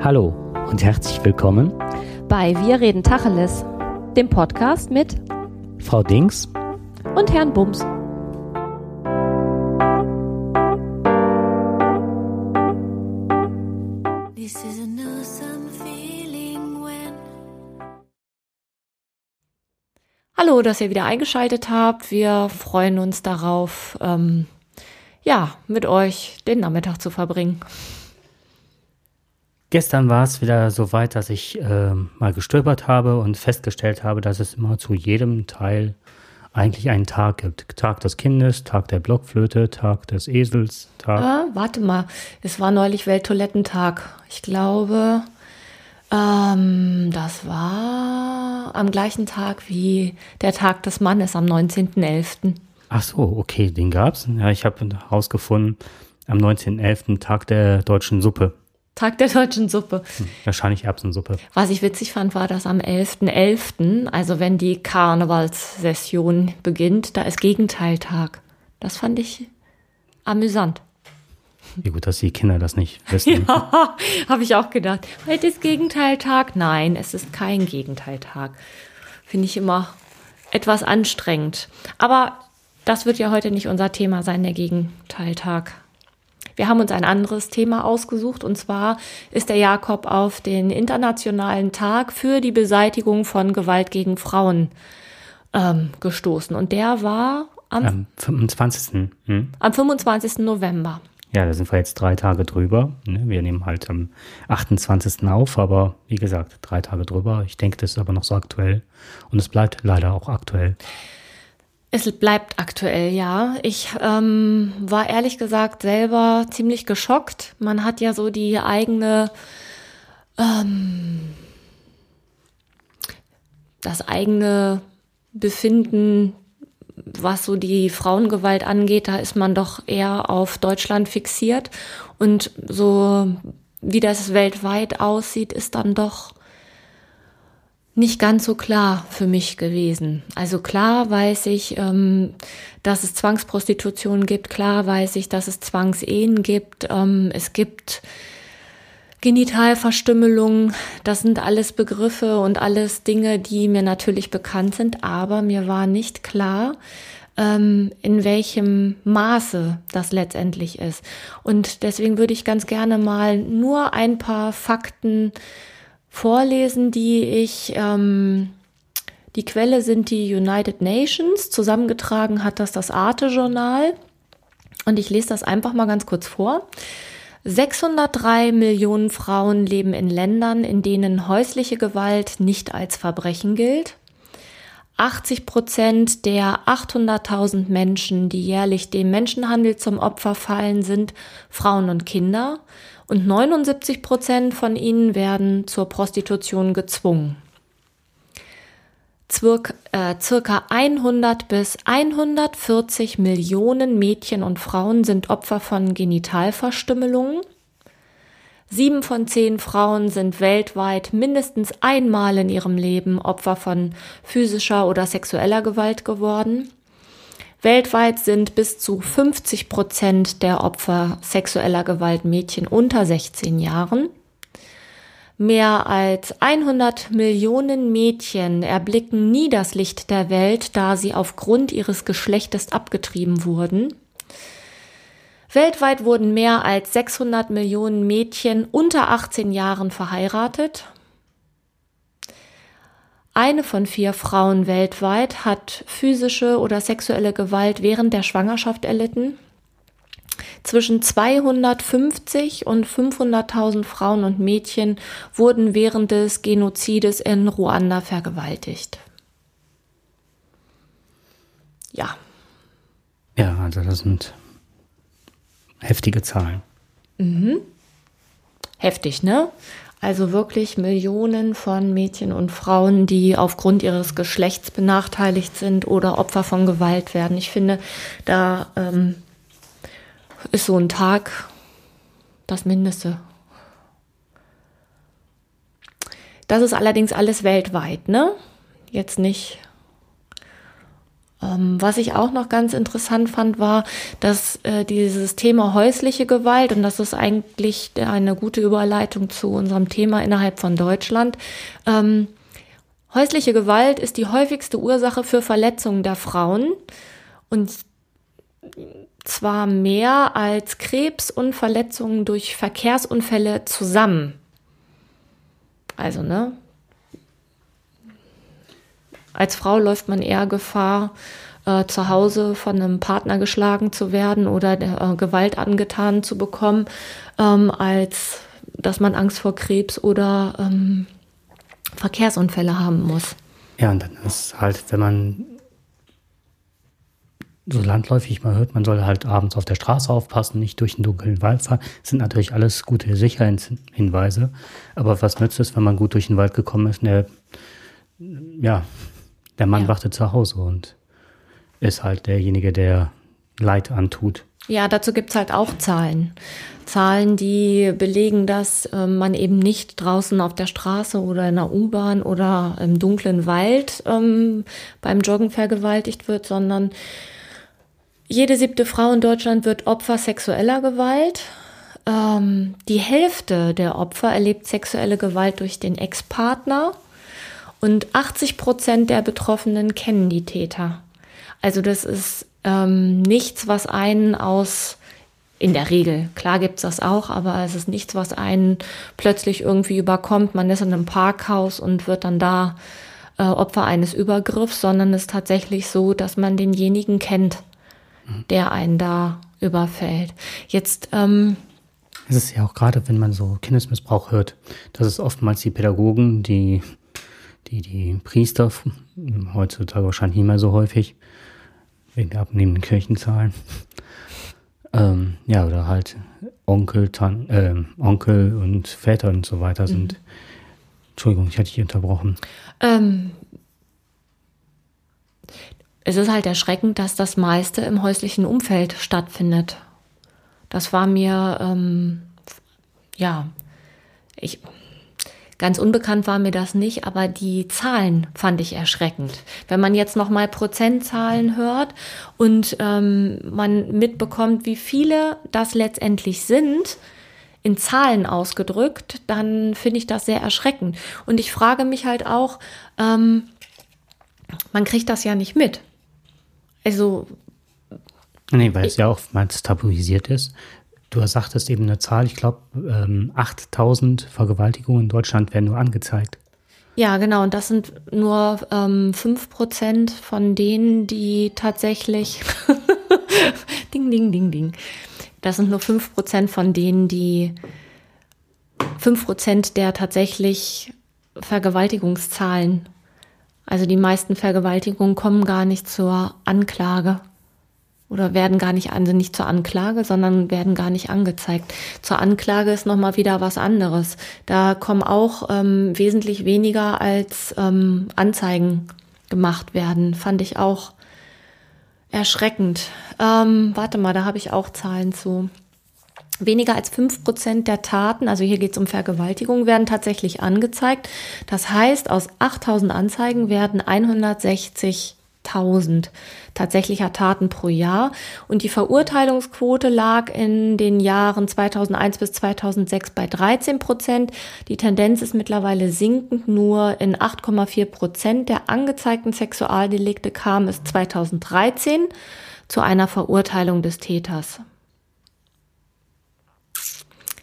Hallo und herzlich willkommen bei Wir reden Tacheles, dem Podcast mit Frau Dings und Herrn Bums. Hallo, dass ihr wieder eingeschaltet habt. Wir freuen uns darauf, ähm, ja, mit euch den Nachmittag zu verbringen. Gestern war es wieder so weit, dass ich äh, mal gestöbert habe und festgestellt habe, dass es immer zu jedem Teil eigentlich einen Tag gibt. Tag des Kindes, Tag der Blockflöte, Tag des Esels, Tag. Ah, warte mal, es war neulich Welttoilettentag. Ich glaube, ähm, das war am gleichen Tag wie der Tag des Mannes am 19.11. Ach so, okay, den gab's. Ja, ich habe herausgefunden, am 19.11. Tag der deutschen Suppe. Tag der deutschen Suppe. Hm, wahrscheinlich Erbsensuppe. Was ich witzig fand, war, dass am 11.11., .11., also wenn die Karnevalssession beginnt, da ist Gegenteiltag. Das fand ich amüsant. Wie gut, dass die Kinder das nicht wissen. Ja, habe ich auch gedacht. Heute ist Gegenteiltag. Nein, es ist kein Gegenteiltag. Finde ich immer etwas anstrengend. Aber das wird ja heute nicht unser Thema sein, der Gegenteiltag. Wir haben uns ein anderes Thema ausgesucht und zwar ist der Jakob auf den Internationalen Tag für die Beseitigung von Gewalt gegen Frauen ähm, gestoßen und der war am, am 25. Hm? Am 25. November. Ja, da sind wir jetzt drei Tage drüber. Ne? Wir nehmen halt am 28. auf, aber wie gesagt, drei Tage drüber. Ich denke, das ist aber noch so aktuell. Und es bleibt leider auch aktuell. Es bleibt aktuell, ja. Ich ähm, war ehrlich gesagt selber ziemlich geschockt. Man hat ja so die eigene, ähm, das eigene Befinden, was so die Frauengewalt angeht, da ist man doch eher auf Deutschland fixiert. Und so wie das weltweit aussieht, ist dann doch nicht ganz so klar für mich gewesen. Also klar weiß ich, ähm, dass es Zwangsprostitution gibt, klar weiß ich, dass es Zwangsehen gibt, ähm, es gibt Genitalverstümmelung, das sind alles Begriffe und alles Dinge, die mir natürlich bekannt sind, aber mir war nicht klar, ähm, in welchem Maße das letztendlich ist. Und deswegen würde ich ganz gerne mal nur ein paar Fakten vorlesen, die ich, ähm, die Quelle sind die United Nations, zusammengetragen hat das das Arte-Journal. Und ich lese das einfach mal ganz kurz vor. 603 Millionen Frauen leben in Ländern, in denen häusliche Gewalt nicht als Verbrechen gilt. 80 Prozent der 800.000 Menschen, die jährlich dem Menschenhandel zum Opfer fallen, sind Frauen und Kinder und 79 Prozent von ihnen werden zur Prostitution gezwungen. Zwirk, äh, circa 100 bis 140 Millionen Mädchen und Frauen sind Opfer von Genitalverstümmelungen. Sieben von zehn Frauen sind weltweit mindestens einmal in ihrem Leben Opfer von physischer oder sexueller Gewalt geworden. Weltweit sind bis zu 50 Prozent der Opfer sexueller Gewalt Mädchen unter 16 Jahren. Mehr als 100 Millionen Mädchen erblicken nie das Licht der Welt, da sie aufgrund ihres Geschlechtes abgetrieben wurden. Weltweit wurden mehr als 600 Millionen Mädchen unter 18 Jahren verheiratet eine von vier Frauen weltweit hat physische oder sexuelle Gewalt während der Schwangerschaft erlitten. Zwischen 250 und 500.000 Frauen und Mädchen wurden während des Genozides in Ruanda vergewaltigt. Ja. Ja, also das sind heftige Zahlen. Mhm. Heftig, ne? Also wirklich Millionen von Mädchen und Frauen, die aufgrund ihres Geschlechts benachteiligt sind oder Opfer von Gewalt werden. Ich finde, da ähm, ist so ein Tag das Mindeste. Das ist allerdings alles weltweit, ne? Jetzt nicht was ich auch noch ganz interessant fand, war, dass äh, dieses Thema häusliche Gewalt, und das ist eigentlich eine gute Überleitung zu unserem Thema innerhalb von Deutschland, ähm, häusliche Gewalt ist die häufigste Ursache für Verletzungen der Frauen und zwar mehr als Krebs und Verletzungen durch Verkehrsunfälle zusammen. Also, ne? Als Frau läuft man eher Gefahr, äh, zu Hause von einem Partner geschlagen zu werden oder äh, Gewalt angetan zu bekommen, ähm, als dass man Angst vor Krebs oder ähm, Verkehrsunfälle haben muss. Ja, und dann ist halt, wenn man so landläufig mal hört, man soll halt abends auf der Straße aufpassen, nicht durch den dunklen Wald fahren. Das sind natürlich alles gute Sicherheitshinweise. Aber was nützt es, wenn man gut durch den Wald gekommen ist? Der, ja, der Mann ja. wartet zu Hause und ist halt derjenige, der Leid antut. Ja, dazu gibt's halt auch Zahlen. Zahlen, die belegen, dass äh, man eben nicht draußen auf der Straße oder in der U-Bahn oder im dunklen Wald ähm, beim Joggen vergewaltigt wird, sondern jede siebte Frau in Deutschland wird Opfer sexueller Gewalt. Ähm, die Hälfte der Opfer erlebt sexuelle Gewalt durch den Ex-Partner und 80 Prozent der Betroffenen kennen die Täter. Also das ist ähm, nichts, was einen aus, in der Regel, klar gibt's das auch, aber es ist nichts, was einen plötzlich irgendwie überkommt. Man ist in einem Parkhaus und wird dann da äh, Opfer eines Übergriffs, sondern es ist tatsächlich so, dass man denjenigen kennt der einen da überfällt. Jetzt ähm, es ist ja auch gerade, wenn man so Kindesmissbrauch hört, dass es oftmals die Pädagogen, die die, die Priester, heutzutage wahrscheinlich nicht mehr so häufig, wegen der abnehmenden Kirchenzahlen, ähm, ja, oder halt Onkel, Tan äh, Onkel und Väter und so weiter sind. Mhm. Entschuldigung, ich hatte dich unterbrochen. Ähm, es ist halt erschreckend, dass das meiste im häuslichen Umfeld stattfindet. Das war mir, ähm, ja, ich, ganz unbekannt war mir das nicht, aber die Zahlen fand ich erschreckend. Wenn man jetzt noch mal Prozentzahlen hört und ähm, man mitbekommt, wie viele das letztendlich sind, in Zahlen ausgedrückt, dann finde ich das sehr erschreckend. Und ich frage mich halt auch, ähm, man kriegt das ja nicht mit. Also. Nee, weil es ja oftmals tabuisiert ist. Du sagtest eben eine Zahl, ich glaube, ähm, 8000 Vergewaltigungen in Deutschland werden nur angezeigt. Ja, genau. Und das sind nur ähm, 5% von denen, die tatsächlich. ding, ding, ding, ding. Das sind nur 5% von denen, die. 5% der tatsächlich Vergewaltigungszahlen also die meisten Vergewaltigungen kommen gar nicht zur Anklage oder werden gar nicht, also nicht zur Anklage, sondern werden gar nicht angezeigt. Zur Anklage ist nochmal wieder was anderes. Da kommen auch ähm, wesentlich weniger als ähm, Anzeigen gemacht werden. Fand ich auch erschreckend. Ähm, warte mal, da habe ich auch Zahlen zu. Weniger als fünf Prozent der Taten, also hier geht es um Vergewaltigung, werden tatsächlich angezeigt. Das heißt, aus 8000 Anzeigen werden 160.000 tatsächlicher Taten pro Jahr. Und die Verurteilungsquote lag in den Jahren 2001 bis 2006 bei 13 Prozent. Die Tendenz ist mittlerweile sinkend. Nur in 8,4 Prozent der angezeigten Sexualdelikte kam es 2013 zu einer Verurteilung des Täters.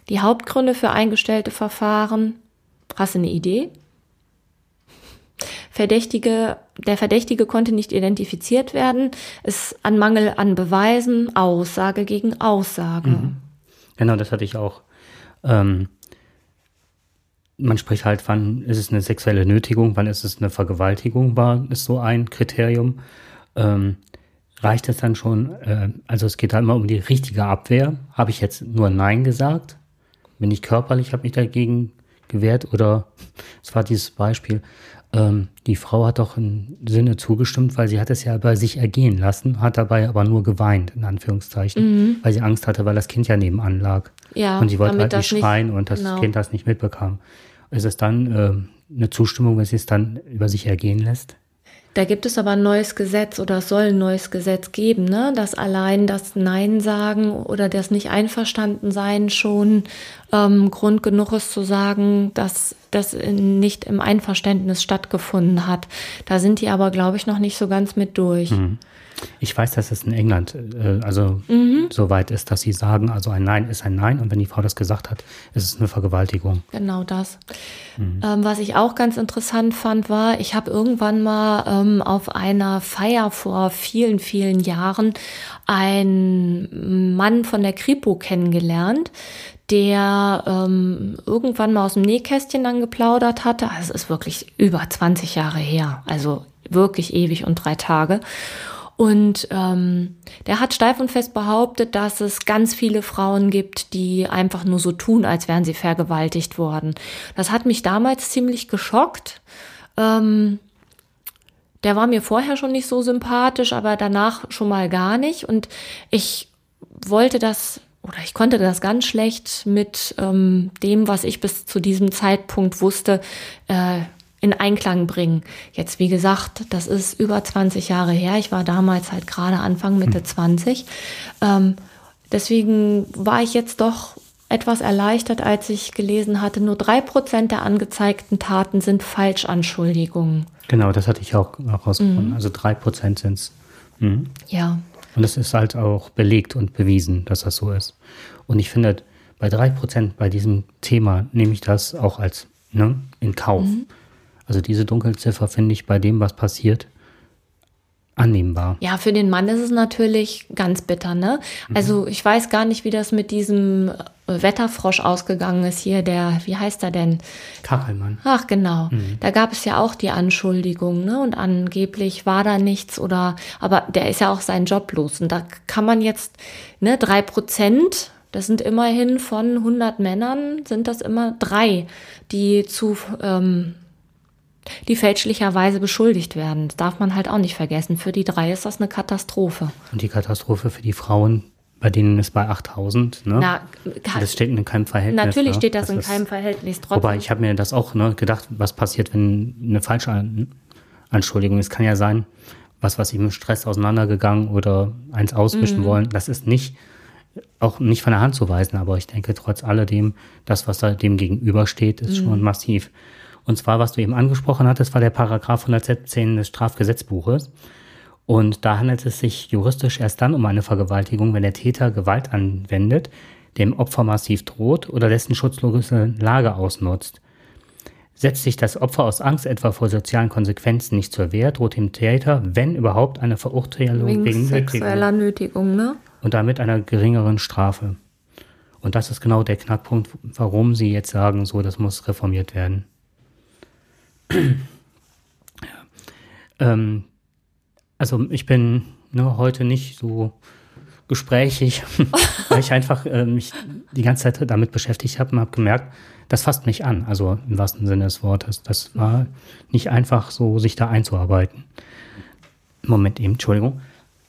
Die Hauptgründe für eingestellte Verfahren, hast du eine Idee? Verdächtige, der Verdächtige konnte nicht identifiziert werden, es an Mangel an Beweisen, Aussage gegen Aussage. Mhm. Genau, das hatte ich auch. Ähm, man spricht halt, wann ist es eine sexuelle Nötigung, wann ist es eine Vergewaltigung, war ist so ein Kriterium. Ähm, reicht es dann schon, äh, also es geht halt immer um die richtige Abwehr. Habe ich jetzt nur Nein gesagt? bin ich körperlich, habe mich dagegen gewehrt oder es war dieses Beispiel, ähm, die Frau hat doch im Sinne zugestimmt, weil sie hat es ja bei sich ergehen lassen, hat dabei aber nur geweint, in Anführungszeichen, mhm. weil sie Angst hatte, weil das Kind ja nebenan lag. Ja, und sie wollte halt nicht schreien nicht, und das genau. Kind das nicht mitbekam. Ist es dann äh, eine Zustimmung, wenn sie es dann über sich ergehen lässt? Da gibt es aber ein neues Gesetz oder es soll ein neues Gesetz geben, ne? dass allein das Nein sagen oder das nicht einverstanden sein schon ähm, Grund genug ist zu sagen, dass das nicht im Einverständnis stattgefunden hat. Da sind die aber, glaube ich, noch nicht so ganz mit durch. Mhm. Ich weiß, dass es in England äh, also mhm. so weit ist, dass sie sagen, also ein Nein ist ein Nein und wenn die Frau das gesagt hat, ist es eine Vergewaltigung. Genau das. Mhm. Ähm, was ich auch ganz interessant fand, war, ich habe irgendwann mal ähm, auf einer Feier vor vielen, vielen Jahren einen Mann von der Kripo kennengelernt, der ähm, irgendwann mal aus dem Nähkästchen dann geplaudert hatte. Also es ist wirklich über 20 Jahre her, also wirklich ewig und drei Tage. Und ähm, der hat steif und fest behauptet, dass es ganz viele Frauen gibt, die einfach nur so tun, als wären sie vergewaltigt worden. Das hat mich damals ziemlich geschockt. Ähm, der war mir vorher schon nicht so sympathisch, aber danach schon mal gar nicht. Und ich wollte das oder ich konnte das ganz schlecht mit ähm, dem, was ich bis zu diesem Zeitpunkt wusste, äh, in Einklang bringen. Jetzt, wie gesagt, das ist über 20 Jahre her. Ich war damals halt gerade Anfang, Mitte hm. 20. Ähm, deswegen war ich jetzt doch etwas erleichtert, als ich gelesen hatte, nur drei Prozent der angezeigten Taten sind Falschanschuldigungen. Genau, das hatte ich auch herausgefunden. Mhm. Also drei Prozent sind es. Mhm. Ja. Und es ist halt auch belegt und bewiesen, dass das so ist. Und ich finde, bei drei Prozent bei diesem Thema nehme ich das auch als ne, in Kauf. Mhm. Also diese Dunkelziffer finde ich bei dem, was passiert, annehmbar. Ja, für den Mann ist es natürlich ganz bitter, ne? Mhm. Also ich weiß gar nicht, wie das mit diesem Wetterfrosch ausgegangen ist hier, der, wie heißt er denn? Kachelmann. Ach, genau. Mhm. Da gab es ja auch die Anschuldigung, ne? Und angeblich war da nichts oder, aber der ist ja auch seinen Job los. Und da kann man jetzt, ne, drei Prozent, das sind immerhin von 100 Männern, sind das immer drei, die zu, ähm, die fälschlicherweise beschuldigt werden. Das darf man halt auch nicht vergessen. Für die drei ist das eine Katastrophe. Und die Katastrophe für die Frauen, bei denen ist bei 8000, ne? Na, das steht in keinem Verhältnis. Natürlich ne? steht das, das in keinem Verhältnis. Trotzdem. Wobei, ich habe mir das auch ne, gedacht, was passiert, wenn eine falsche Anschuldigung ist. kann ja sein, was, was ich mit Stress auseinandergegangen oder eins auswischen mhm. wollen. Das ist nicht, auch nicht von der Hand zu weisen, aber ich denke trotz alledem, das, was da dem gegenübersteht, ist mhm. schon massiv. Und zwar, was du eben angesprochen hattest, war der Paragraph 117 des Strafgesetzbuches. Und da handelt es sich juristisch erst dann um eine Vergewaltigung, wenn der Täter Gewalt anwendet, dem Opfer massiv droht oder dessen schutzlose Lage ausnutzt. Setzt sich das Opfer aus Angst etwa vor sozialen Konsequenzen nicht zur Wehr, droht dem Täter, wenn überhaupt, eine Verurteilung wegen, wegen sexueller Nötigung, ne? Und damit einer geringeren Strafe. Und das ist genau der Knackpunkt, warum sie jetzt sagen, so, das muss reformiert werden. ähm, also ich bin ne, heute nicht so gesprächig, weil ich einfach äh, mich die ganze Zeit damit beschäftigt habe und habe gemerkt, das fasst mich an, also im wahrsten Sinne des Wortes. Das war nicht einfach so, sich da einzuarbeiten. Moment eben, Entschuldigung.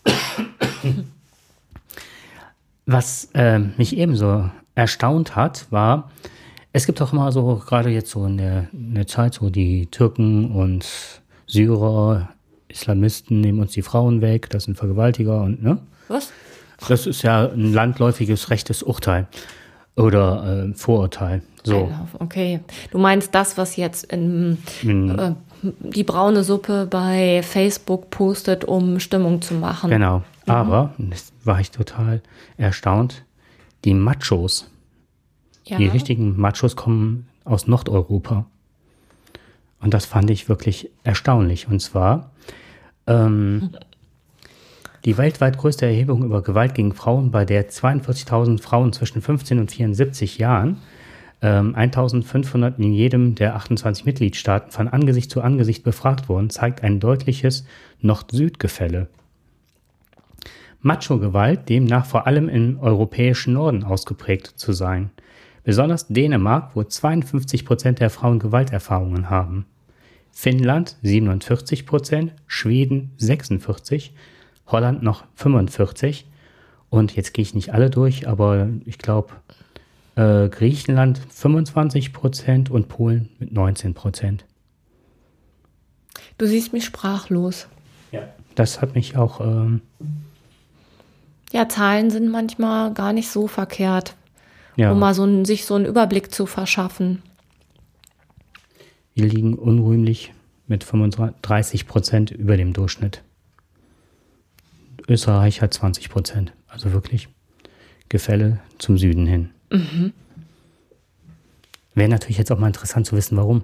Was äh, mich ebenso erstaunt hat, war, es gibt auch immer so, gerade jetzt so in der, in der Zeit, so die Türken und Syrer, Islamisten nehmen uns die Frauen weg, das sind Vergewaltiger und, ne? Was? Das ist ja ein landläufiges rechtes Urteil oder äh, Vorurteil. So. Okay, du meinst das, was jetzt in, in äh, die braune Suppe bei Facebook postet, um Stimmung zu machen. Genau, mhm. aber, das war ich total erstaunt, die Machos, ja. Die richtigen Machos kommen aus Nordeuropa. Und das fand ich wirklich erstaunlich. Und zwar ähm, die weltweit größte Erhebung über Gewalt gegen Frauen, bei der 42.000 Frauen zwischen 15 und 74 Jahren, ähm, 1.500 in jedem der 28 Mitgliedstaaten von Angesicht zu Angesicht befragt wurden, zeigt ein deutliches Nord-Süd-Gefälle. Macho-Gewalt demnach vor allem im europäischen Norden ausgeprägt zu sein – Besonders Dänemark, wo 52 Prozent der Frauen Gewalterfahrungen haben. Finnland 47 Prozent, Schweden 46, Holland noch 45 und jetzt gehe ich nicht alle durch, aber ich glaube äh, Griechenland 25 Prozent und Polen mit 19 Prozent. Du siehst mich sprachlos. Ja. Das hat mich auch. Ähm, ja, Zahlen sind manchmal gar nicht so verkehrt, ja. um mal so einen, sich so einen Überblick zu verschaffen. Wir liegen unrühmlich mit 35 Prozent über dem Durchschnitt. Österreich hat 20 Prozent. Also wirklich Gefälle zum Süden hin. Mhm. Wäre natürlich jetzt auch mal interessant zu wissen, warum.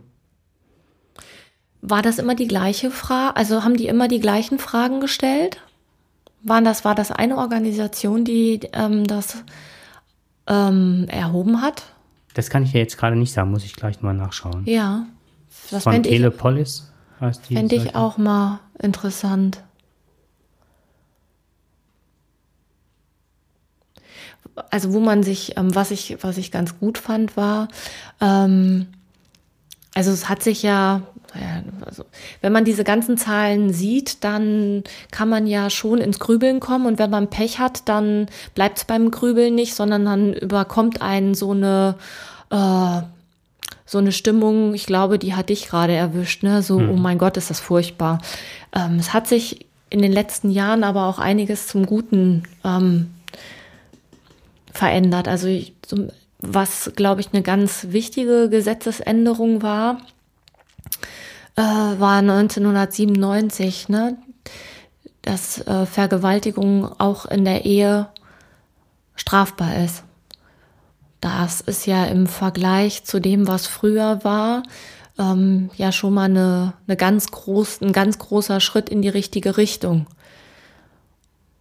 War das immer die gleiche Frage? Also haben die immer die gleichen Fragen gestellt? Waren das, war das eine Organisation, die ähm, das ähm, erhoben hat? Das kann ich ja jetzt gerade nicht sagen, muss ich gleich mal nachschauen. Ja. Das Von Telepolis heißt die. Fände ich auch mal interessant. Also wo man sich, ähm, was ich, was ich ganz gut fand, war, ähm, also es hat sich ja, also wenn man diese ganzen Zahlen sieht, dann kann man ja schon ins Grübeln kommen und wenn man Pech hat, dann bleibt es beim Grübeln nicht, sondern dann überkommt einen so eine äh, so eine Stimmung, ich glaube, die hat dich gerade erwischt, ne? So, hm. oh mein Gott, ist das furchtbar. Ähm, es hat sich in den letzten Jahren aber auch einiges zum Guten ähm, verändert. Also ich, was, glaube ich, eine ganz wichtige Gesetzesänderung war, äh, war 1997, ne? dass äh, Vergewaltigung auch in der Ehe strafbar ist. Das ist ja im Vergleich zu dem, was früher war, ähm, ja schon mal eine, eine ganz groß, ein ganz großer Schritt in die richtige Richtung.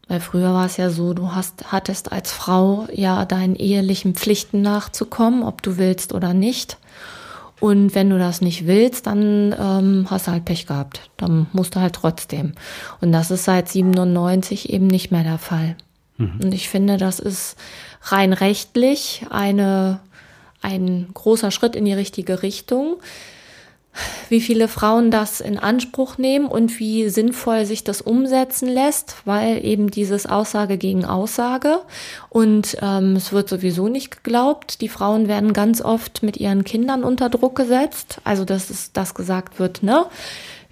Weil früher war es ja so, du hast, hattest als Frau ja deinen ehelichen Pflichten nachzukommen, ob du willst oder nicht. Und wenn du das nicht willst, dann ähm, hast du halt Pech gehabt. Dann musst du halt trotzdem. Und das ist seit 97 eben nicht mehr der Fall. Mhm. Und ich finde, das ist rein rechtlich eine, ein großer Schritt in die richtige Richtung wie viele Frauen das in Anspruch nehmen und wie sinnvoll sich das umsetzen lässt, weil eben dieses Aussage gegen Aussage und ähm, es wird sowieso nicht geglaubt. Die Frauen werden ganz oft mit ihren Kindern unter Druck gesetzt, also dass es das gesagt wird, ne?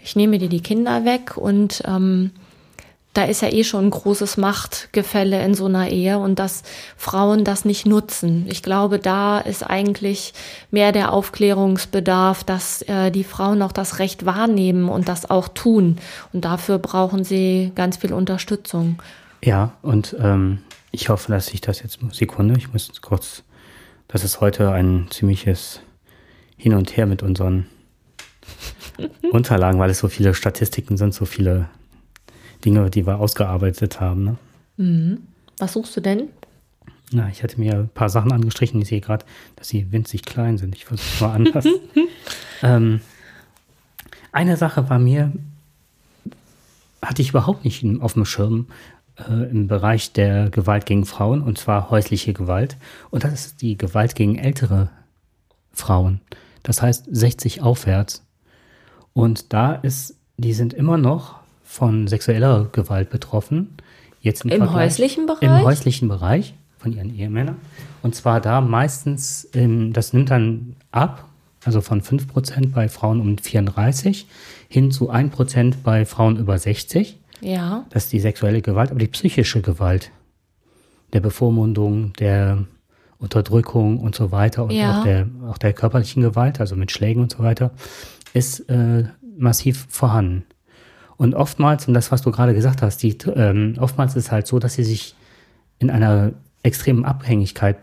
Ich nehme dir die Kinder weg und ähm, da ist ja eh schon ein großes Machtgefälle in so einer Ehe und dass Frauen das nicht nutzen. Ich glaube, da ist eigentlich mehr der Aufklärungsbedarf, dass äh, die Frauen auch das Recht wahrnehmen und das auch tun. Und dafür brauchen sie ganz viel Unterstützung. Ja, und ähm, ich hoffe, dass ich das jetzt, Sekunde, ich muss kurz, das ist heute ein ziemliches Hin und Her mit unseren Unterlagen, weil es so viele Statistiken sind, so viele Dinge, die wir ausgearbeitet haben. Ne? Mhm. Was suchst du denn? Na, ich hatte mir ein paar Sachen angestrichen. Ich sehe gerade, dass sie winzig klein sind. Ich versuche es mal anders. ähm, eine Sache war mir, hatte ich überhaupt nicht auf dem Schirm äh, im Bereich der Gewalt gegen Frauen, und zwar häusliche Gewalt. Und das ist die Gewalt gegen ältere Frauen. Das heißt 60 aufwärts. Und da ist, die sind immer noch von sexueller Gewalt betroffen. Jetzt im, Im häuslichen Bereich? Im häuslichen Bereich von ihren Ehemännern. Und zwar da meistens, ähm, das nimmt dann ab, also von 5% bei Frauen um 34 hin zu 1% bei Frauen über 60. Ja. Das ist die sexuelle Gewalt, aber die psychische Gewalt, der Bevormundung, der Unterdrückung und so weiter und ja. auch, der, auch der körperlichen Gewalt, also mit Schlägen und so weiter, ist äh, massiv vorhanden. Und oftmals, und das, was du gerade gesagt hast, die, ähm, oftmals ist es halt so, dass sie sich in einer extremen Abhängigkeit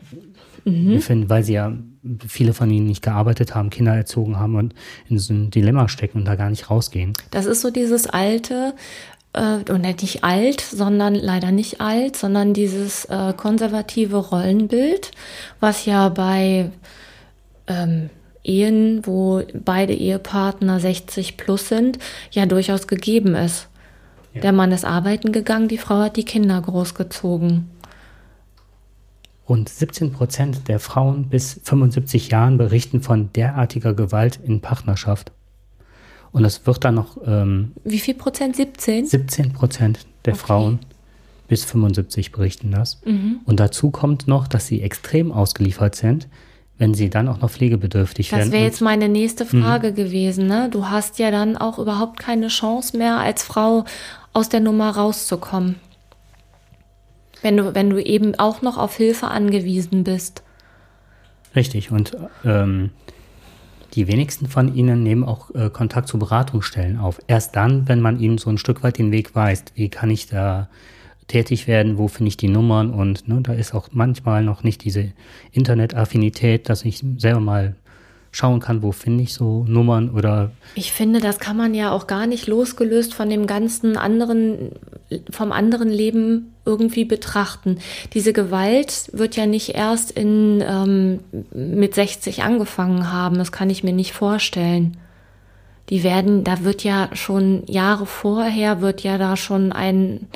mhm. befinden, weil sie ja viele von ihnen nicht gearbeitet haben, Kinder erzogen haben und in so ein Dilemma stecken und da gar nicht rausgehen. Das ist so dieses alte, äh, und nicht alt, sondern leider nicht alt, sondern dieses äh, konservative Rollenbild, was ja bei ähm, Ehen, wo beide Ehepartner 60 plus sind, ja durchaus gegeben ist. Ja. Der Mann ist arbeiten gegangen, die Frau hat die Kinder großgezogen. Rund 17 Prozent der Frauen bis 75 Jahren berichten von derartiger Gewalt in Partnerschaft. Und es wird dann noch. Ähm, Wie viel Prozent? 17? 17 Prozent der okay. Frauen bis 75 berichten das. Mhm. Und dazu kommt noch, dass sie extrem ausgeliefert sind wenn sie dann auch noch pflegebedürftig das werden. Das wäre jetzt meine nächste Frage gewesen. Ne? Du hast ja dann auch überhaupt keine Chance mehr, als Frau aus der Nummer rauszukommen. Wenn du, wenn du eben auch noch auf Hilfe angewiesen bist. Richtig. Und ähm, die wenigsten von ihnen nehmen auch äh, Kontakt zu Beratungsstellen auf. Erst dann, wenn man ihnen so ein Stück weit den Weg weist, wie kann ich da tätig werden, wo finde ich die Nummern und ne, da ist auch manchmal noch nicht diese Internetaffinität, dass ich selber mal schauen kann, wo finde ich so Nummern oder Ich finde, das kann man ja auch gar nicht losgelöst von dem ganzen anderen, vom anderen Leben irgendwie betrachten. Diese Gewalt wird ja nicht erst in, ähm, mit 60 angefangen haben. Das kann ich mir nicht vorstellen. Die werden, da wird ja schon Jahre vorher, wird ja da schon ein,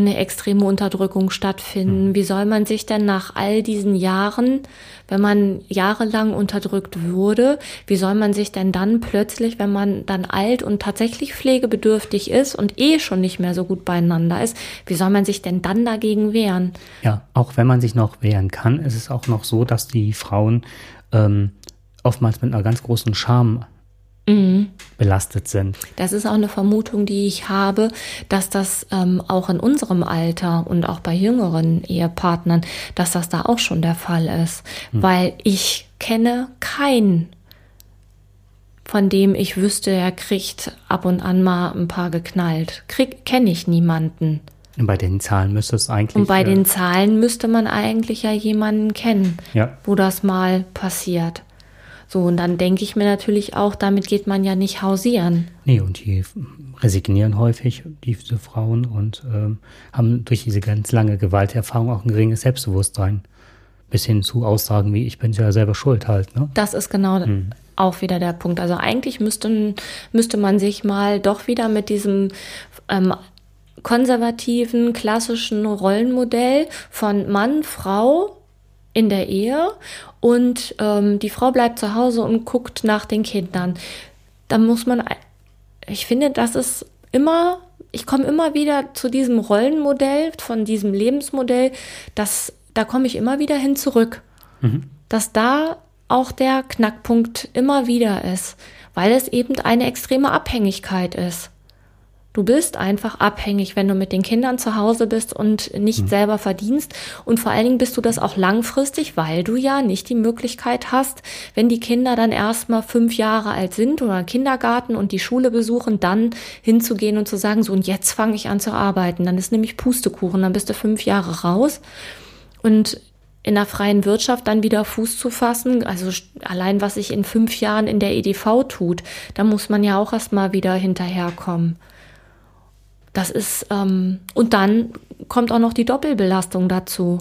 eine extreme Unterdrückung stattfinden. Wie soll man sich denn nach all diesen Jahren, wenn man jahrelang unterdrückt wurde, wie soll man sich denn dann plötzlich, wenn man dann alt und tatsächlich pflegebedürftig ist und eh schon nicht mehr so gut beieinander ist, wie soll man sich denn dann dagegen wehren? Ja, auch wenn man sich noch wehren kann, ist es auch noch so, dass die Frauen ähm, oftmals mit einer ganz großen Scham belastet sind. Das ist auch eine Vermutung, die ich habe, dass das ähm, auch in unserem Alter und auch bei jüngeren Ehepartnern, dass das da auch schon der Fall ist. Weil ich kenne keinen, von dem ich wüsste, er kriegt ab und an mal ein paar geknallt. Krieg, kenne ich niemanden. Und bei den Zahlen müsste es eigentlich. Und bei äh, den Zahlen müsste man eigentlich ja jemanden kennen, Ja. wo das mal passiert. So, und dann denke ich mir natürlich auch, damit geht man ja nicht hausieren. Nee, und die resignieren häufig, diese Frauen, und ähm, haben durch diese ganz lange Gewalterfahrung auch ein geringes Selbstbewusstsein. Bis hin zu Aussagen wie, ich bin ja selber schuld halt. Ne? Das ist genau auch wieder der Punkt. Also eigentlich müsste, müsste man sich mal doch wieder mit diesem ähm, konservativen, klassischen Rollenmodell von Mann, Frau in der Ehe und ähm, die Frau bleibt zu Hause und guckt nach den Kindern. Da muss man, ich finde, das ist immer, ich komme immer wieder zu diesem Rollenmodell, von diesem Lebensmodell, das, da komme ich immer wieder hin zurück. Dass da auch der Knackpunkt immer wieder ist, weil es eben eine extreme Abhängigkeit ist. Du bist einfach abhängig, wenn du mit den Kindern zu Hause bist und nicht selber verdienst. Und vor allen Dingen bist du das auch langfristig, weil du ja nicht die Möglichkeit hast, wenn die Kinder dann erstmal fünf Jahre alt sind oder Kindergarten und die Schule besuchen, dann hinzugehen und zu sagen, so und jetzt fange ich an zu arbeiten. Dann ist nämlich Pustekuchen, dann bist du fünf Jahre raus. Und in der freien Wirtschaft dann wieder Fuß zu fassen, also allein was sich in fünf Jahren in der EDV tut, da muss man ja auch erstmal wieder hinterherkommen. Das ist, ähm, und dann kommt auch noch die Doppelbelastung dazu.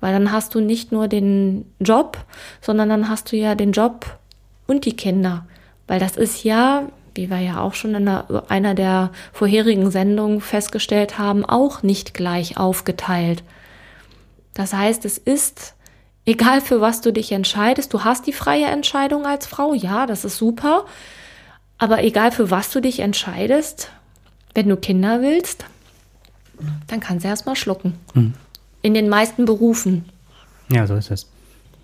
Weil dann hast du nicht nur den Job, sondern dann hast du ja den Job und die Kinder. Weil das ist ja, wie wir ja auch schon in einer, einer der vorherigen Sendungen festgestellt haben, auch nicht gleich aufgeteilt. Das heißt, es ist, egal für was du dich entscheidest, du hast die freie Entscheidung als Frau, ja, das ist super. Aber egal für was du dich entscheidest, wenn du Kinder willst, dann kannst du erstmal schlucken. In den meisten Berufen. Ja, so ist es.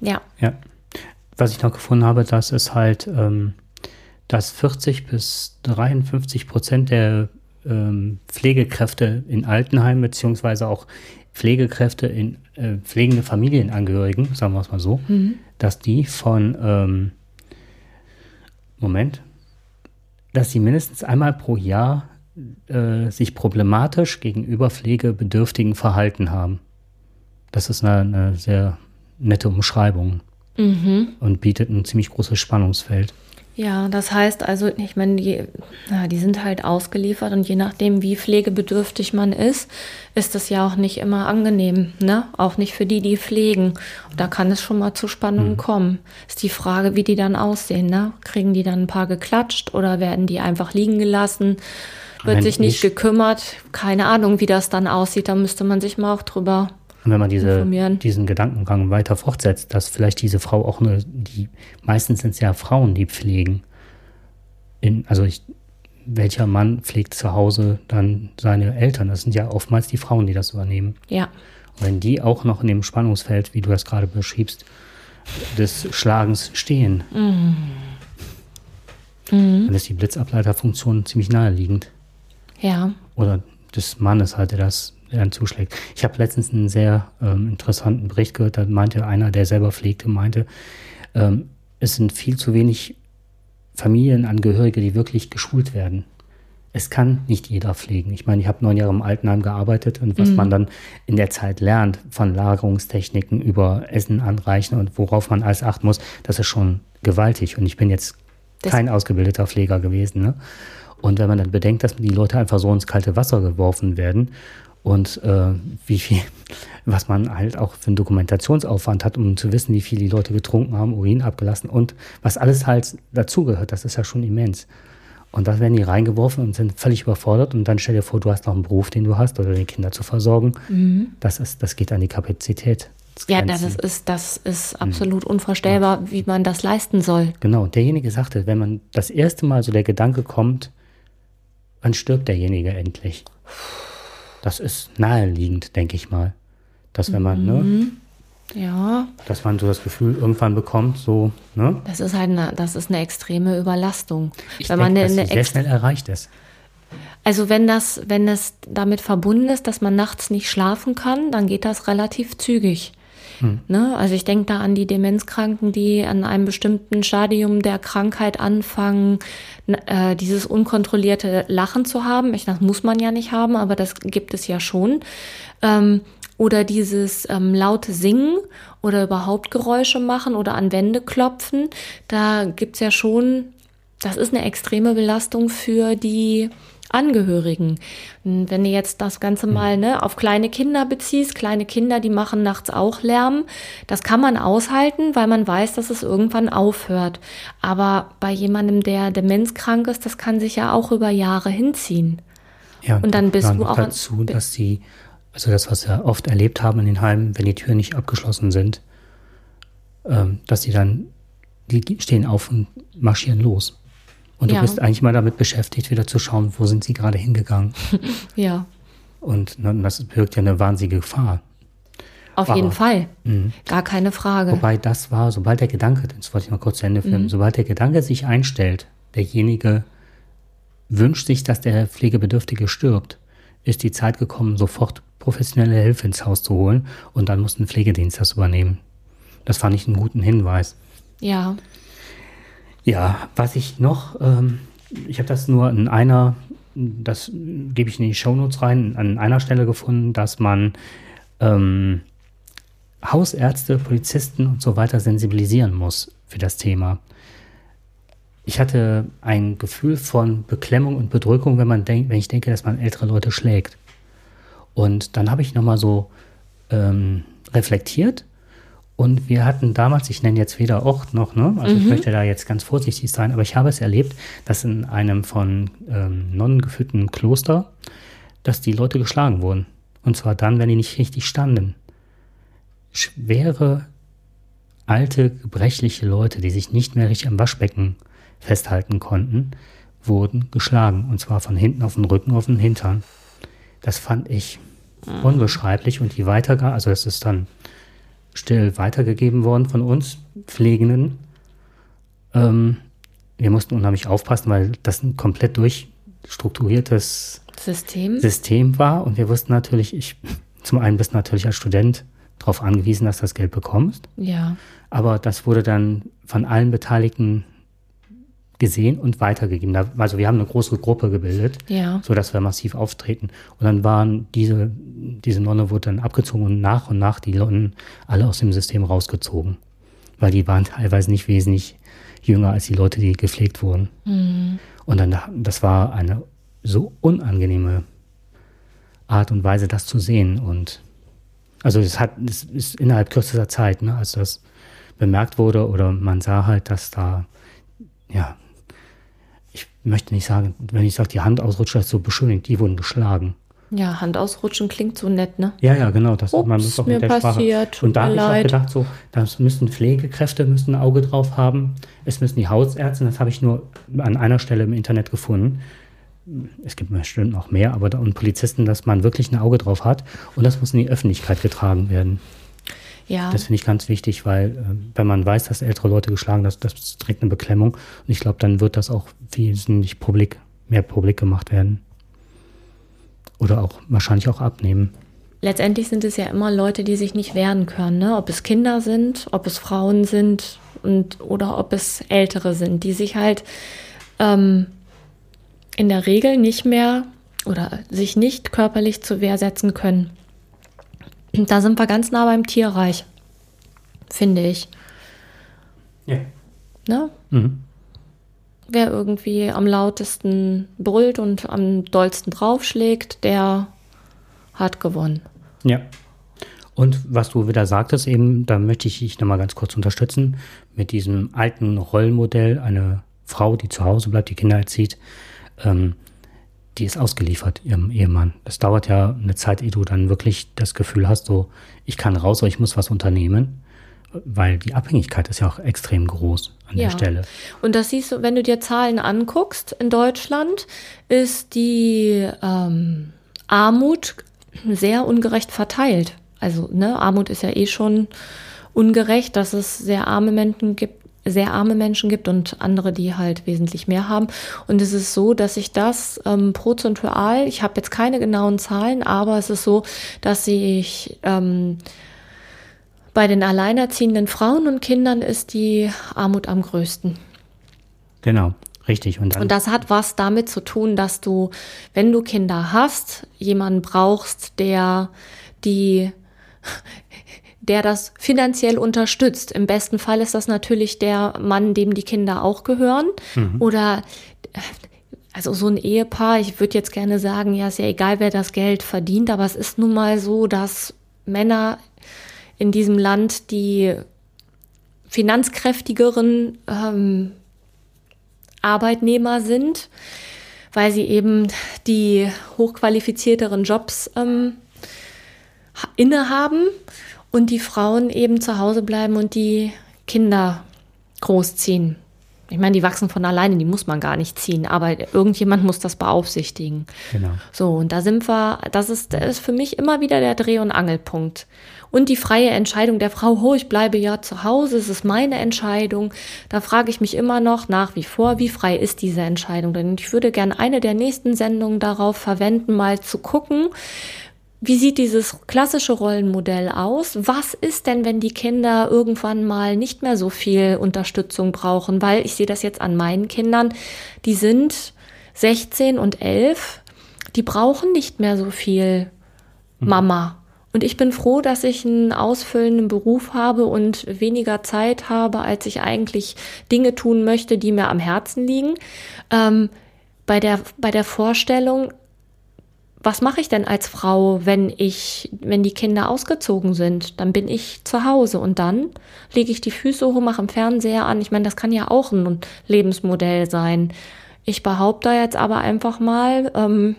Ja. Ja. Was ich noch gefunden habe, dass es halt, ähm, dass 40 bis 53 Prozent der ähm, Pflegekräfte in Altenheimen beziehungsweise auch Pflegekräfte in äh, pflegende Familienangehörigen, sagen wir es mal so, dass die von, ähm, Moment, dass sie mindestens einmal pro Jahr äh, sich problematisch gegenüber Pflegebedürftigen verhalten haben. Das ist eine, eine sehr nette Umschreibung und bietet ein ziemlich großes Spannungsfeld. Ja, das heißt also, ich meine, die, ja, die sind halt ausgeliefert und je nachdem, wie pflegebedürftig man ist, ist das ja auch nicht immer angenehm, ne? Auch nicht für die, die pflegen. Und da kann es schon mal zu Spannungen kommen. Ist die Frage, wie die dann aussehen, ne? Kriegen die dann ein paar geklatscht oder werden die einfach liegen gelassen? Wird Wenn sich nicht ich- gekümmert? Keine Ahnung, wie das dann aussieht. Da müsste man sich mal auch drüber Und wenn man diese, diesen Gedankengang weiter fortsetzt, dass vielleicht diese Frau auch eine, die, meistens sind es ja Frauen, die pflegen. In, also ich, welcher Mann pflegt zu Hause dann seine Eltern? Das sind ja oftmals die Frauen, die das übernehmen. Ja, Und wenn die auch noch in dem Spannungsfeld, wie du das gerade beschriebst, des Schlagens stehen. Mhm. Dann ist die Blitzableiterfunktion ziemlich naheliegend. Ja. Oder des Mannes halt, der das der dann zuschlägt. Ich habe letztens einen sehr ähm, interessanten Bericht gehört, da meinte einer, der selber pflegte, meinte, ähm, es sind viel zu wenig Familienangehörige, die wirklich geschult werden. Es kann nicht jeder pflegen. Ich meine, ich habe neun Jahre im Altenheim gearbeitet und was mhm. man dann in der Zeit lernt, von Lagerungstechniken über Essen anreichen und worauf man alles achten muss, das ist schon gewaltig. Und ich bin jetzt das kein ausgebildeter Pfleger gewesen. Ne? Und wenn man dann bedenkt, dass die Leute einfach so ins kalte Wasser geworfen werden und äh, wie viel, was man halt auch für einen Dokumentationsaufwand hat, um zu wissen, wie viel die Leute getrunken haben, Urin abgelassen und was alles halt dazugehört, das ist ja schon immens. Und da werden die reingeworfen und sind völlig überfordert und dann stell dir vor, du hast noch einen Beruf, den du hast oder die Kinder zu versorgen. Mhm. Das ist, das geht an die Kapazität. Ja, das ist, das ist mhm. absolut mhm. unvorstellbar, wie man das leisten soll. Genau, derjenige sagte, wenn man das erste Mal so der Gedanke kommt, wann stirbt derjenige endlich? Das ist naheliegend, denke ich mal. Dass wenn man, ne, mhm. ne? Ja. Dass man so das Gefühl irgendwann bekommt, so, ne? Das ist halt eine, das ist eine extreme Überlastung. Ich wenn denke, man eine, dass eine sehr schnell erreicht ist. Also wenn das, wenn es damit verbunden ist, dass man nachts nicht schlafen kann, dann geht das relativ zügig. Hm. Ne? Also ich denke da an die Demenzkranken, die an einem bestimmten Stadium der Krankheit anfangen, äh, dieses unkontrollierte Lachen zu haben. Ich, das muss man ja nicht haben, aber das gibt es ja schon. Ähm, oder dieses ähm, laute Singen oder überhaupt Geräusche machen oder an Wände klopfen. Da gibt's ja schon, das ist eine extreme Belastung für die Angehörigen. Wenn du jetzt das Ganze hm. mal ne, auf kleine Kinder beziehst, kleine Kinder, die machen nachts auch Lärm, das kann man aushalten, weil man weiß, dass es irgendwann aufhört. Aber bei jemandem, der demenzkrank ist, das kann sich ja auch über Jahre hinziehen. Ja, und, und dann bist du auch dazu, dass sie, also das, was wir oft erlebt haben in den Heimen, wenn die Türen nicht abgeschlossen sind, ähm, dass sie dann, die stehen auf und marschieren los. Und du ja. bist eigentlich mal damit beschäftigt, wieder zu schauen, wo sind sie gerade hingegangen. ja. Und das birgt ja eine wahnsinnige Gefahr. Auf Aber, jeden Fall. Mh. Gar keine Frage. Wobei das war, sobald der Gedanke, das wollte ich mal kurz zu Ende führen, mhm. sobald der Gedanke sich einstellt, derjenige wünscht sich, dass der Pflegebedürftige stirbt, ist die Zeit gekommen, sofort professionelle Hilfe ins Haus zu holen und dann muss ein Pflegedienst das übernehmen. Das fand ich einen guten Hinweis. Ja. Ja, was ich noch, ähm, ich habe das nur in einer, das gebe ich in die Shownotes rein, an einer Stelle gefunden, dass man ähm, Hausärzte, Polizisten und so weiter sensibilisieren muss für das Thema. Ich hatte ein Gefühl von Beklemmung und Bedrückung, wenn man denkt, wenn ich denke, dass man ältere Leute schlägt. Und dann habe ich nochmal so ähm, reflektiert und wir hatten damals, ich nenne jetzt weder Ort noch, ne? also mhm. ich möchte da jetzt ganz vorsichtig sein, aber ich habe es erlebt, dass in einem von ähm, Nonnen geführten Kloster, dass die Leute geschlagen wurden. Und zwar dann, wenn die nicht richtig standen. Schwere, alte, gebrechliche Leute, die sich nicht mehr richtig am Waschbecken festhalten konnten, wurden geschlagen. Und zwar von hinten auf den Rücken, auf den Hintern. Das fand ich mhm. unbeschreiblich. Und die Weitergabe, also das ist dann still weitergegeben worden von uns Pflegenden. Ähm, wir mussten unheimlich aufpassen, weil das ein komplett durchstrukturiertes System. System war. Und wir wussten natürlich, ich, zum einen bist du natürlich als Student darauf angewiesen, dass du das Geld bekommst. Ja. Aber das wurde dann von allen Beteiligten gesehen und weitergegeben. Also wir haben eine große Gruppe gebildet, ja. sodass wir massiv auftreten. Und dann waren diese, diese Nonne wurde dann abgezogen und nach und nach die Nonnen alle aus dem System rausgezogen. Weil die waren teilweise nicht wesentlich jünger als die Leute, die gepflegt wurden. Mhm. Und dann, das war eine so unangenehme Art und Weise, das zu sehen. Und also es hat, es ist innerhalb kürzester Zeit, ne, als das bemerkt wurde oder man sah halt, dass da ja möchte nicht sagen, wenn ich sage, die Handausrutscher ist so beschönigt, die wurden geschlagen. Ja, Handausrutschen klingt so nett, ne? Ja, ja, genau. Das Ups, man muss auch mit der passiert, Sprache. Und da habe ich auch gedacht, so, da müssen Pflegekräfte müssen ein Auge drauf haben. Es müssen die Hausärzte, das habe ich nur an einer Stelle im Internet gefunden. Es gibt bestimmt noch mehr, aber da, und Polizisten, dass man wirklich ein Auge drauf hat. Und das muss in die Öffentlichkeit getragen werden. Ja. Das finde ich ganz wichtig, weil äh, wenn man weiß, dass ältere Leute geschlagen, das, das trägt eine Beklemmung. Und ich glaube, dann wird das auch wesentlich publik, mehr publik gemacht werden. Oder auch wahrscheinlich auch abnehmen. Letztendlich sind es ja immer Leute, die sich nicht wehren können, ne? ob es Kinder sind, ob es Frauen sind und oder ob es Ältere sind, die sich halt ähm, in der Regel nicht mehr oder sich nicht körperlich zur Wehr setzen können. Da sind wir ganz nah beim Tierreich, finde ich. Ja. Ne? Mhm. Wer irgendwie am lautesten brüllt und am dollsten draufschlägt, der hat gewonnen. Ja. Und was du wieder sagtest, eben, da möchte ich dich nochmal ganz kurz unterstützen, mit diesem alten Rollenmodell, eine Frau, die zu Hause bleibt, die Kinder erzieht, ähm, die ist ausgeliefert ihrem Ehemann. Das dauert ja eine Zeit, ehe du dann wirklich das Gefühl hast, so, ich kann raus, aber ich muss was unternehmen, weil die Abhängigkeit ist ja auch extrem groß an Ja. der Stelle. Und das siehst du, wenn du dir Zahlen anguckst, in Deutschland ist die ähm, Armut sehr ungerecht verteilt. Also, ne, Armut ist ja eh schon ungerecht, dass es sehr arme Menschen gibt, sehr arme Menschen gibt und andere, die halt wesentlich mehr haben. Und es ist so, dass sich das ähm, prozentual, ich habe jetzt keine genauen Zahlen, aber es ist so, dass sich ähm, bei den alleinerziehenden Frauen und Kindern ist die Armut am größten. Genau, richtig. Und Und das hat was damit zu tun, dass du, wenn du Kinder hast, jemanden brauchst, der die, der das finanziell unterstützt. Im besten Fall ist das natürlich der Mann, dem die Kinder auch gehören. Oder also so ein Ehepaar, ich würde jetzt gerne sagen, ja, ist ja egal, wer das Geld verdient, aber es ist nun mal so, dass Männer in diesem Land die finanzkräftigeren ähm, Arbeitnehmer sind, weil sie eben die hochqualifizierteren Jobs ähm, ha- innehaben und die Frauen eben zu Hause bleiben und die Kinder großziehen. Ich meine, die wachsen von alleine, die muss man gar nicht ziehen, aber irgendjemand muss das beaufsichtigen. genau. So, und da sind wir, das ist, das ist für mich immer wieder der Dreh- und Angelpunkt. Und die freie Entscheidung der Frau, oh, ich bleibe ja zu Hause, es ist meine Entscheidung. Da frage ich mich immer noch nach wie vor, wie frei ist diese Entscheidung? Denn ich würde gerne eine der nächsten Sendungen darauf verwenden, mal zu gucken, wie sieht dieses klassische Rollenmodell aus? Was ist denn, wenn die Kinder irgendwann mal nicht mehr so viel Unterstützung brauchen? Weil ich sehe das jetzt an meinen Kindern, die sind 16 und 11, die brauchen nicht mehr so viel Mama. Und ich bin froh, dass ich einen ausfüllenden Beruf habe und weniger Zeit habe, als ich eigentlich Dinge tun möchte, die mir am Herzen liegen. Ähm, bei, der, bei der Vorstellung, was mache ich denn als Frau, wenn ich, wenn die Kinder ausgezogen sind? Dann bin ich zu Hause und dann lege ich die Füße hoch, mache im Fernseher an. Ich meine, das kann ja auch ein Lebensmodell sein. Ich behaupte jetzt aber einfach mal, ähm,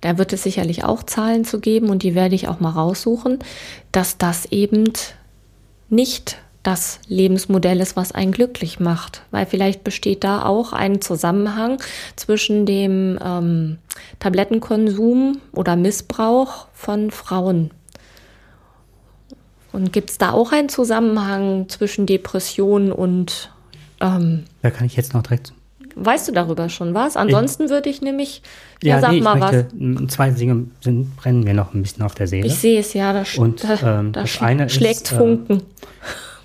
da wird es sicherlich auch Zahlen zu geben und die werde ich auch mal raussuchen, dass das eben nicht das Lebensmodell ist, was einen glücklich macht. Weil vielleicht besteht da auch ein Zusammenhang zwischen dem ähm, Tablettenkonsum oder Missbrauch von Frauen. Und gibt es da auch einen Zusammenhang zwischen Depressionen und ähm, Da kann ich jetzt noch direkt. weißt du darüber schon was? Ansonsten würde ich nämlich, ja, Ja, sag nee, ich mal was. möchte, m, zwei Dinge sind, brennen mir noch ein bisschen auf der Seele. Ich sehe es ja, da, sch Und, da, ähm, da das sch schlägt äh, Funken.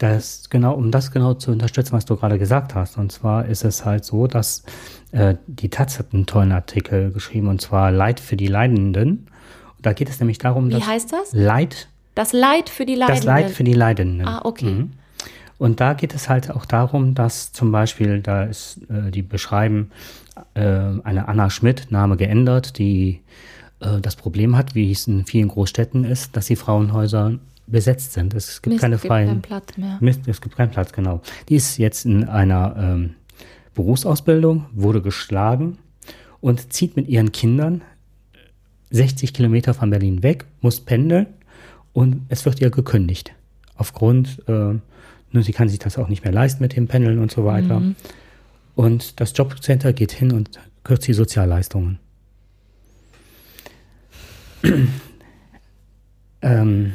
Das genau, um das genau zu unterstützen, was du gerade gesagt hast. Und zwar ist es halt so, dass äh, die Taz hat einen tollen Artikel geschrieben, und zwar Leid für die Leidenden. Und da geht es nämlich darum, Wie dass heißt das? Leid, Das Leid für die Leidenden. das Leid für die Leidenden. Ah, okay. Mhm. Und da geht es halt auch darum, dass zum Beispiel, da ist, äh, die beschreiben, äh, eine Anna Schmidt, Name geändert, die äh, das Problem hat, wie es in vielen Großstädten ist, dass die Frauenhäuser besetzt sind. Es gibt Mist, keine gibt freien keinen Platz mehr. Mist, es gibt keinen Platz, genau. Die ist jetzt in einer ähm, Berufsausbildung, wurde geschlagen und zieht mit ihren Kindern 60 Kilometer von Berlin weg, muss pendeln und es wird ihr gekündigt. Aufgrund, äh, nur sie kann sich das auch nicht mehr leisten mit dem Pendeln und so weiter. Und das Jobcenter geht hin und kürzt die Sozialleistungen. ähm,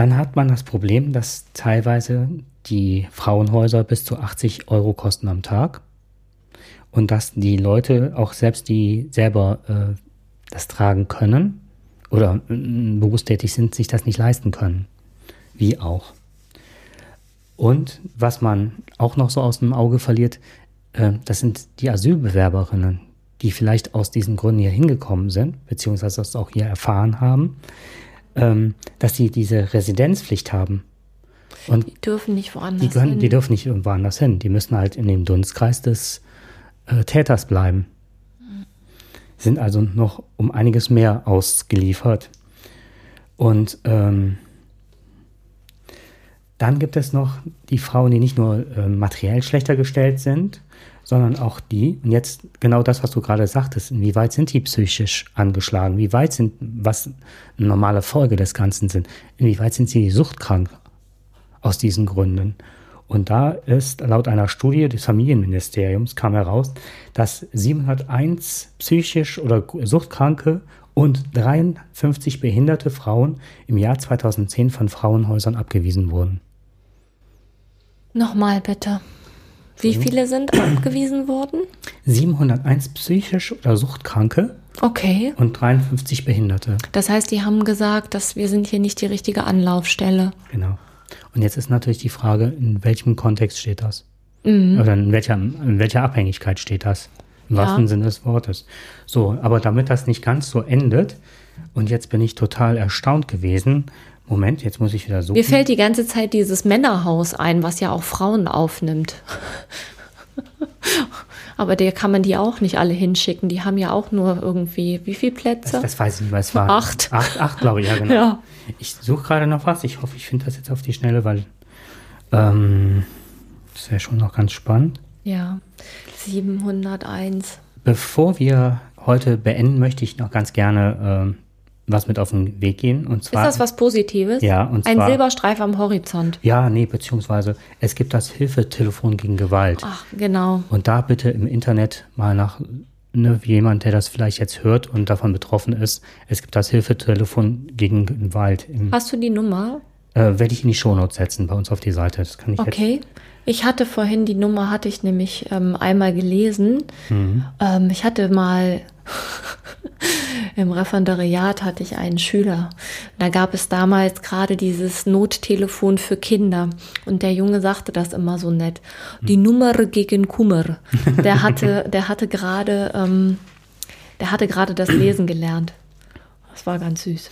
Dann hat man das Problem, dass teilweise die Frauenhäuser bis zu 80 Euro kosten am Tag und dass die Leute, auch selbst die selber äh, das tragen können oder äh, berufstätig sind, sich das nicht leisten können. Wie auch. Und was man auch noch so aus dem Auge verliert, äh, das sind die Asylbewerberinnen, die vielleicht aus diesen Gründen hier hingekommen sind, beziehungsweise das auch hier erfahren haben, ähm, dass sie diese Residenzpflicht haben. Und die dürfen nicht woanders die können, hin. Die dürfen nicht irgendwo anders hin. Die müssen halt in dem Dunstkreis des äh, Täters bleiben. Sind also noch um einiges mehr ausgeliefert. Und ähm, dann gibt es noch die Frauen, die nicht nur äh, materiell schlechter gestellt sind, sondern auch die, und jetzt genau das, was du gerade sagtest, inwieweit sind die psychisch angeschlagen, wie weit sind, was eine normale Folge des Ganzen sind, inwieweit sind sie suchtkrank aus diesen Gründen. Und da ist laut einer Studie des Familienministeriums kam heraus, dass 701 psychisch oder suchtkranke und 53 behinderte Frauen im Jahr 2010 von Frauenhäusern abgewiesen wurden. Nochmal bitte. Wie viele sind abgewiesen worden? 701 psychisch oder suchtkranke. Okay. Und 53 Behinderte. Das heißt, die haben gesagt, dass wir sind hier nicht die richtige Anlaufstelle. Genau. Und jetzt ist natürlich die Frage, in welchem Kontext steht das? Mhm. Oder in welcher, in welcher Abhängigkeit steht das? Im ja. wahrsten Sinne des Wortes. So, aber damit das nicht ganz so endet, und jetzt bin ich total erstaunt gewesen. Moment, jetzt muss ich wieder suchen. Mir fällt die ganze Zeit dieses Männerhaus ein, was ja auch Frauen aufnimmt. Aber der kann man die auch nicht alle hinschicken. Die haben ja auch nur irgendwie, wie viele Plätze? Das, das weiß ich nicht, was es war. Acht. Acht, acht glaube ich, ja, genau. Ja. Ich suche gerade noch was. Ich hoffe, ich finde das jetzt auf die Schnelle, weil ähm, das ist ja schon noch ganz spannend. Ja, 701. Bevor wir heute beenden, möchte ich noch ganz gerne äh, was mit auf den Weg gehen. Und zwar, ist das was Positives? Ja, und zwar, Ein Silberstreif am Horizont. Ja, nee, beziehungsweise es gibt das Hilfetelefon gegen Gewalt. Ach, genau. Und da bitte im Internet mal nach ne, jemand, der das vielleicht jetzt hört und davon betroffen ist. Es gibt das Hilfetelefon gegen Gewalt. Hast du die Nummer? Äh, werde ich in die Shownotes setzen bei uns auf die Seite. Das kann ich okay. Jetzt. Ich hatte vorhin die Nummer, hatte ich nämlich ähm, einmal gelesen. Mhm. Ähm, ich hatte mal im Referendariat hatte ich einen Schüler. Da gab es damals gerade dieses Nottelefon für Kinder. Und der Junge sagte das immer so nett. Die mhm. Nummer gegen Kummer. Der hatte, der hatte gerade, ähm, der hatte gerade das Lesen gelernt. Das war ganz süß.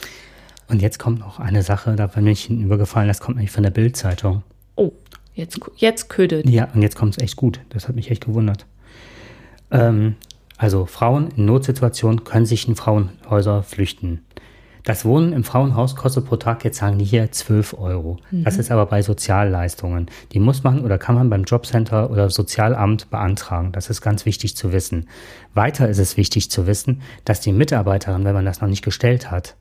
Und jetzt kommt noch eine Sache, da bin ich übergefallen, das kommt nämlich von der Bildzeitung. Oh, jetzt, jetzt ködet. Ja, und jetzt kommt es echt gut. Das hat mich echt gewundert. Ähm, also Frauen in Notsituationen können sich in Frauenhäuser flüchten. Das Wohnen im Frauenhaus kostet pro Tag, jetzt sagen die hier 12 Euro. Mhm. Das ist aber bei Sozialleistungen. Die muss man oder kann man beim Jobcenter oder Sozialamt beantragen. Das ist ganz wichtig zu wissen. Weiter ist es wichtig zu wissen, dass die Mitarbeiterin, wenn man das noch nicht gestellt hat,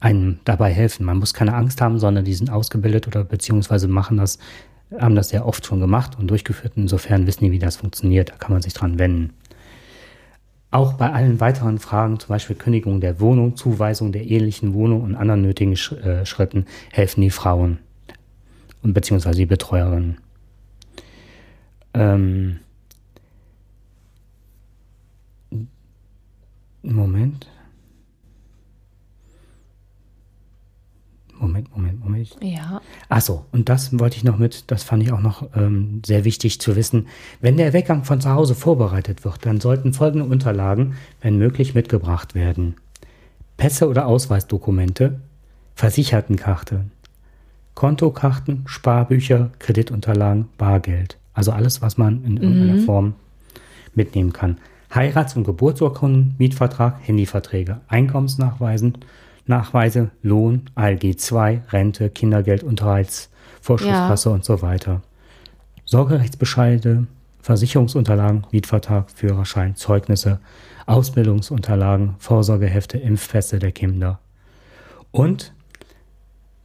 einem dabei helfen. Man muss keine Angst haben, sondern die sind ausgebildet oder beziehungsweise machen das, haben das sehr oft schon gemacht und durchgeführt. Insofern wissen die, wie das funktioniert. Da kann man sich dran wenden. Auch bei allen weiteren Fragen, zum Beispiel Kündigung der Wohnung, Zuweisung der ehelichen Wohnung und anderen nötigen äh, Schritten, helfen die Frauen und beziehungsweise die Betreuerinnen. Ähm Moment. Moment, Moment, Moment. Ja. Achso, und das wollte ich noch mit, das fand ich auch noch ähm, sehr wichtig zu wissen. Wenn der Weggang von zu Hause vorbereitet wird, dann sollten folgende Unterlagen, wenn möglich, mitgebracht werden. Pässe oder Ausweisdokumente, Versichertenkarte, Kontokarten, Sparbücher, Kreditunterlagen, Bargeld. Also alles, was man in irgendeiner mhm. Form mitnehmen kann. Heirats- und Geburtsurkunden, Mietvertrag, Handyverträge, Einkommensnachweisen, Nachweise, Lohn, ALG 2, Rente, Kindergeld, Unterhaltsvorschusskasse ja. und so weiter. Sorgerechtsbescheide, Versicherungsunterlagen, Mietvertrag, Führerschein, Zeugnisse, Ausbildungsunterlagen, Vorsorgehefte, Impfpässe der Kinder. Und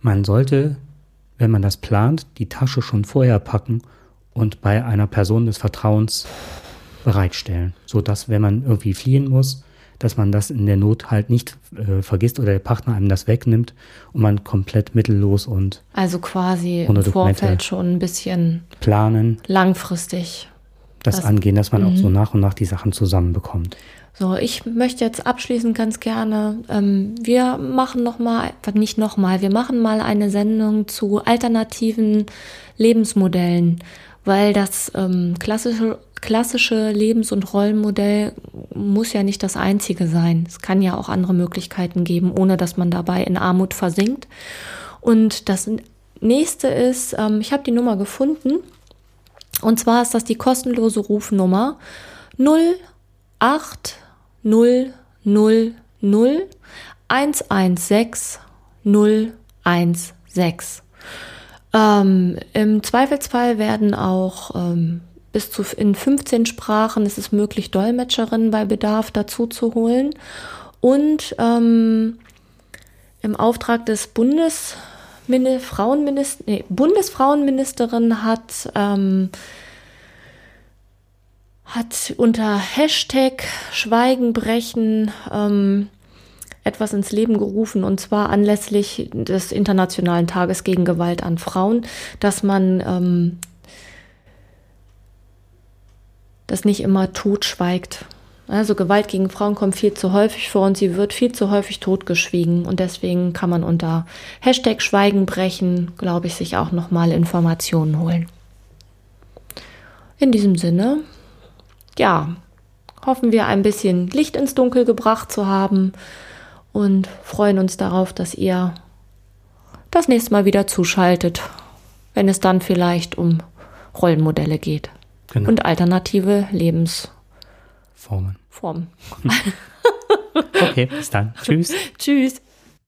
man sollte, wenn man das plant, die Tasche schon vorher packen und bei einer Person des Vertrauens bereitstellen, sodass, wenn man irgendwie fliehen muss, dass man das in der Not halt nicht äh, vergisst oder der Partner einem das wegnimmt und man komplett mittellos und also quasi im Vorfeld schon ein bisschen planen, langfristig das, das angehen, dass man auch so mhm. nach und nach die Sachen zusammenbekommt. So, ich möchte jetzt abschließend ganz gerne, ähm, wir machen nochmal, nicht nochmal, wir machen mal eine Sendung zu alternativen Lebensmodellen, weil das ähm, klassische, klassische Lebens- und Rollenmodell muss ja nicht das einzige sein. Es kann ja auch andere Möglichkeiten geben, ohne dass man dabei in Armut versinkt. Und das nächste ist, ähm, ich habe die Nummer gefunden, und zwar ist das die kostenlose Rufnummer 08 0 0 0 116 016. Ähm, Im Zweifelsfall werden auch ähm, bis zu in 15 Sprachen ist es möglich, Dolmetscherinnen bei Bedarf dazu zu holen. Und ähm, im Auftrag des Bundes Frauenminister, nee, Bundesfrauenministerin hat ähm, hat unter Hashtag Schweigenbrechen ähm, etwas ins Leben gerufen und zwar anlässlich des Internationalen Tages gegen Gewalt an Frauen, dass man ähm, das nicht immer totschweigt. Also Gewalt gegen Frauen kommt viel zu häufig vor und sie wird viel zu häufig totgeschwiegen und deswegen kann man unter Hashtag Schweigenbrechen, glaube ich, sich auch nochmal Informationen holen. In diesem Sinne ja, hoffen wir ein bisschen Licht ins Dunkel gebracht zu haben und freuen uns darauf, dass ihr das nächste Mal wieder zuschaltet, wenn es dann vielleicht um Rollenmodelle geht genau. und alternative Lebensformen. Formen. okay, bis dann. Tschüss. Tschüss.